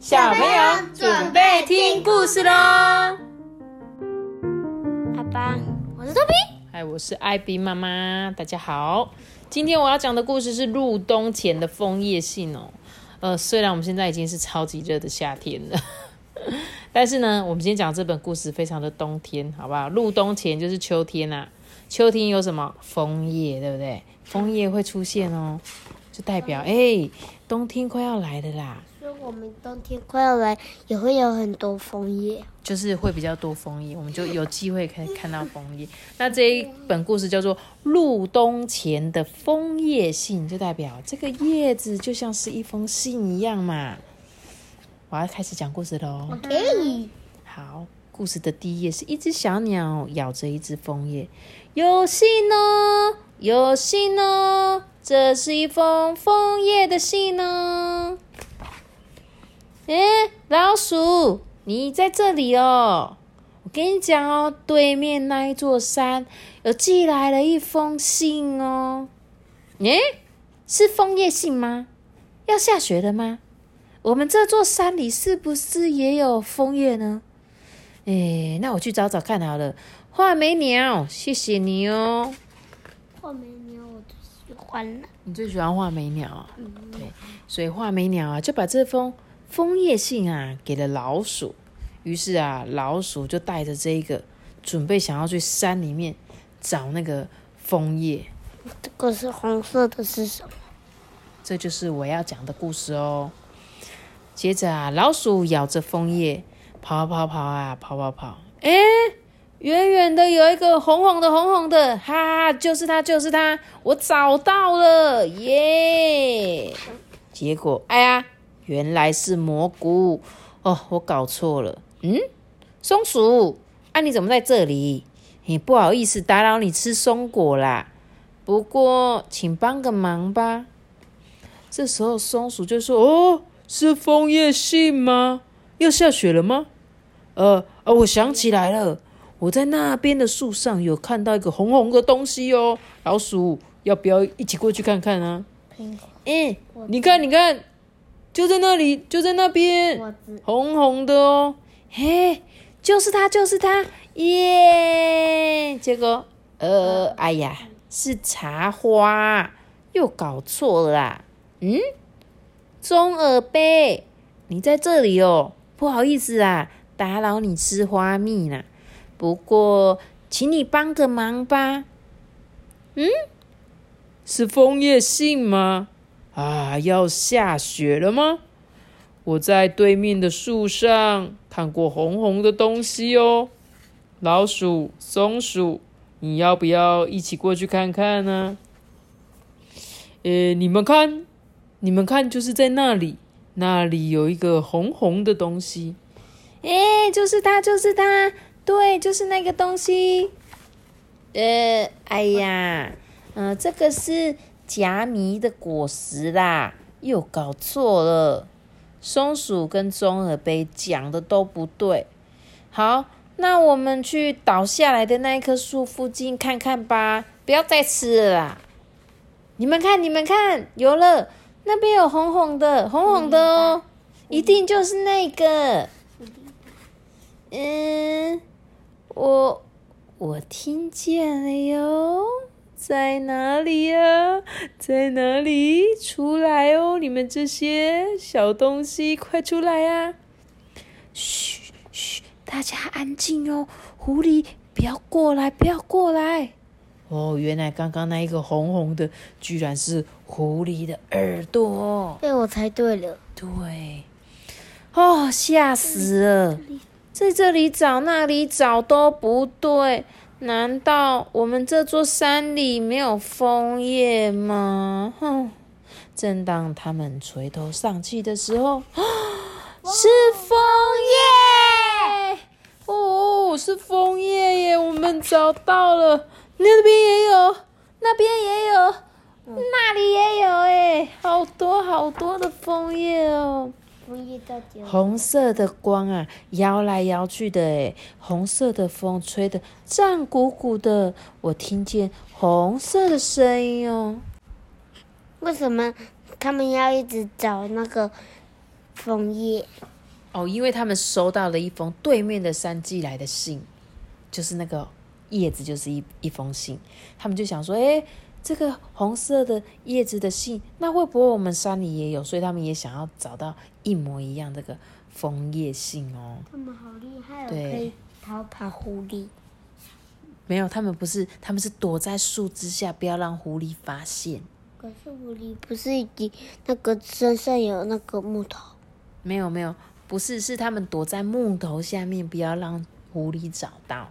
小朋友准备听故事喽！阿爸，我是豆比。嗨，我是艾比妈妈，大家好。今天我要讲的故事是入冬前的枫叶信哦。呃，虽然我们现在已经是超级热的夏天了，但是呢，我们今天讲这本故事非常的冬天，好不好？入冬前就是秋天啊，秋天有什么枫叶，对不对？枫叶会出现哦，就代表哎，冬天快要来了啦。所以我们冬天快要来，也会有很多枫叶，就是会比较多枫叶，我们就有机会可以看到枫叶。那这一本故事叫做《入冬前的枫叶信》，就代表这个叶子就像是一封信一样嘛。我要开始讲故事喽。OK，好，故事的第一页是一只小鸟咬着一只枫叶，有信哦，有信哦，这是一封枫叶的信哦。诶，老鼠，你在这里哦！我跟你讲哦，对面那一座山有寄来了一封信哦。诶，是枫叶信吗？要下雪了吗？我们这座山里是不是也有枫叶呢？诶，那我去找找看好了。画眉鸟，谢谢你哦。画眉鸟我最喜欢了。你最喜欢画眉鸟啊？对，所以画眉鸟啊就把这封枫叶信啊给了老鼠。于是啊，老鼠就带着这个，准备想要去山里面找那个枫叶。这个是红色的，是什么？这就是我要讲的故事哦。接着啊，老鼠咬着枫叶跑跑跑啊，跑跑跑。哎，远远的有一个红红的，红红的，哈，就是它，就是它，我找到了，耶！结果，哎呀，原来是蘑菇哦，我搞错了。嗯，松鼠，啊，你怎么在这里？你，不好意思打扰你吃松果啦。不过，请帮个忙吧。这时候，松鼠就说：“哦，是枫叶信吗？要下雪了吗？”呃，啊，我想起来了，我在那边的树上有看到一个红红的东西哦。老鼠，要不要一起过去看看啊？嗯，你看，你看，就在那里，就在那边，红红的哦。嘿，就是它，就是它，耶！结果，呃，哎呀，是茶花，又搞错了啦。嗯，中耳杯，你在这里哦，不好意思啊，打扰你吃花蜜啦。不过，请你帮个忙吧。嗯，是枫叶信吗？啊，要下雪了吗？我在对面的树上看过红红的东西哦。老鼠、松鼠，你要不要一起过去看看呢？呃，你们看。你们看，就是在那里，那里有一个红红的东西。哎，就是它，就是它，对，就是那个东西。呃，哎呀，嗯，这个是夹迷的果实啦，又搞错了。松鼠跟中耳杯讲的都不对。好，那我们去倒下来的那一棵树附近看看吧，不要再吃了啦。你们看，你们看，有了。那边有红红的，红红的哦，一定就是那个。嗯，我我听见了哟，在哪里呀？在哪里？出来哦，你们这些小东西，快出来呀！嘘嘘，大家安静哦，狐狸不要过来，不要过来。哦，原来刚刚那一个红红的，居然是狐狸的耳朵。被，我猜对了。对，哦，吓死了！在这里找，那里找都不对。难道我们这座山里没有枫叶吗？哼！正当他们垂头丧气的时候，是枫叶！哦，是枫叶耶！我们找到了。那边也有，那边也有，那里也有，哎，好多好多的枫叶哦！红色的光啊，摇来摇去的，哎，红色的风吹得胀鼓鼓的，我听见红色的声音哦。为什么他们要一直找那个枫叶？哦，因为他们收到了一封对面的山寄来的信，就是那个叶子，就是一一封信。他们就想说，哎，这个红色的叶子的信，那会不会我们山里也有？所以他们也想要找到一模一样这个枫叶信哦。他们好厉害哦，对可以逃跑狐狸。没有，他们不是，他们是躲在树枝下，不要让狐狸发现。可是狐狸不是已经那个身上有那个木头？没有没有，不是，是他们躲在木头下面，不要让狐狸找到。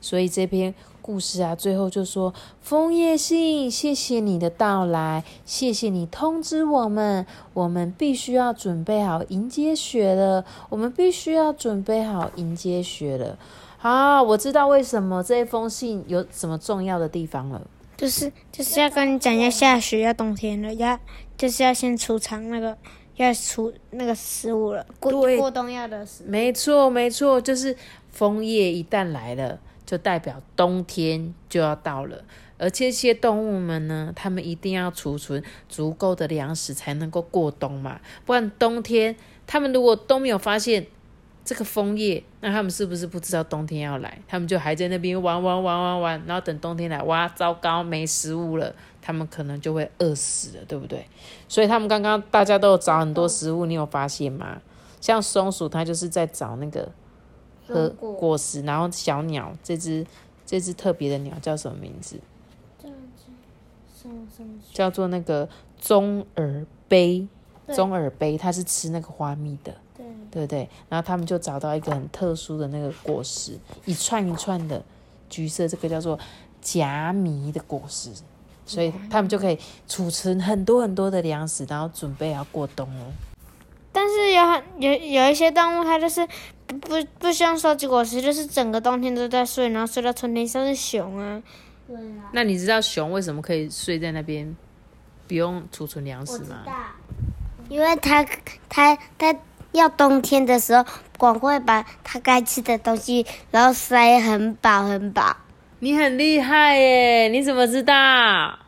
所以这篇故事啊，最后就说：“枫叶信，谢谢你的到来，谢谢你通知我们，我们必须要准备好迎接雪了，我们必须要准备好迎接雪了。”好，我知道为什么这封信有什么重要的地方了。就是就是要跟你讲要下雪，要冬天了，要就是要先储藏那个要储那个食物了，过过冬要的食物。没错，没错，就是枫叶一旦来了，就代表冬天就要到了。而这些动物们呢，它们一定要储存足够的粮食才能够过冬嘛，不然冬天它们如果都没有发现这个枫叶，那他们是不是不知道冬天要来？他们就还在那边玩玩玩玩玩，然后等冬天来，哇，糟糕，没食物了，他们可能就会饿死了，对不对？所以他们刚刚大家都有找很多食物，你有发现吗？像松鼠，它就是在找那个喝松果果实，然后小鸟这只这只特别的鸟叫什么名字？叫做那个棕耳杯，棕耳杯，它是吃那个花蜜的，对，对不对？然后他们就找到一个很特殊的那个果实，一串一串的橘色，这个叫做夹米的果实，所以他们就可以储存很多很多的粮食，然后准备要过冬哦。但是有很有有一些动物，它就是不不不希望收集果实，就是整个冬天都在睡，然后睡到春天，像是熊啊。对啊，那你知道熊为什么可以睡在那边，不用储存粮食吗？因为它它它要冬天的时候，广会把它该吃的东西，然后塞很饱很饱。你很厉害耶！你怎么知道？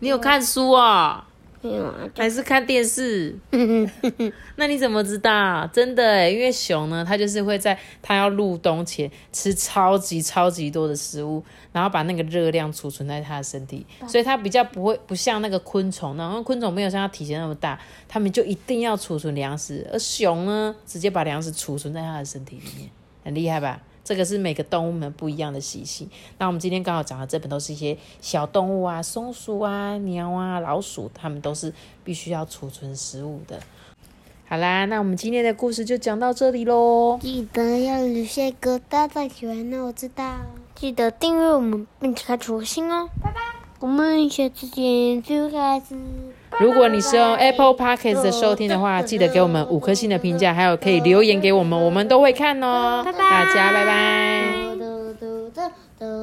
你有看书哦，没有啊，还是看电视？那你怎么知道？真的哎，因为熊呢，它就是会在它要入冬前吃超级超级多的食物，然后把那个热量储存在它的身体，所以它比较不会不像那个昆虫那种，昆虫没有像它体型那么大，它们就一定要储存粮食，而熊呢，直接把粮食储存在它的身体里面，很厉害吧？这个是每个动物们不一样的习性。那我们今天刚好讲的这本都是一些小动物啊，松鼠啊、鸟啊、老鼠，它们都是必须要储存食物的。好啦，那我们今天的故事就讲到这里喽。记得要留下一个大大喜欢哦，我知道。记得订阅我们，并且开启五星哦。我们下次见，就开始。如果你是用 Apple Podcast 的收听的话，记得给我们五颗星的评价，还有可以留言给我们，我们都会看哦。大家拜拜。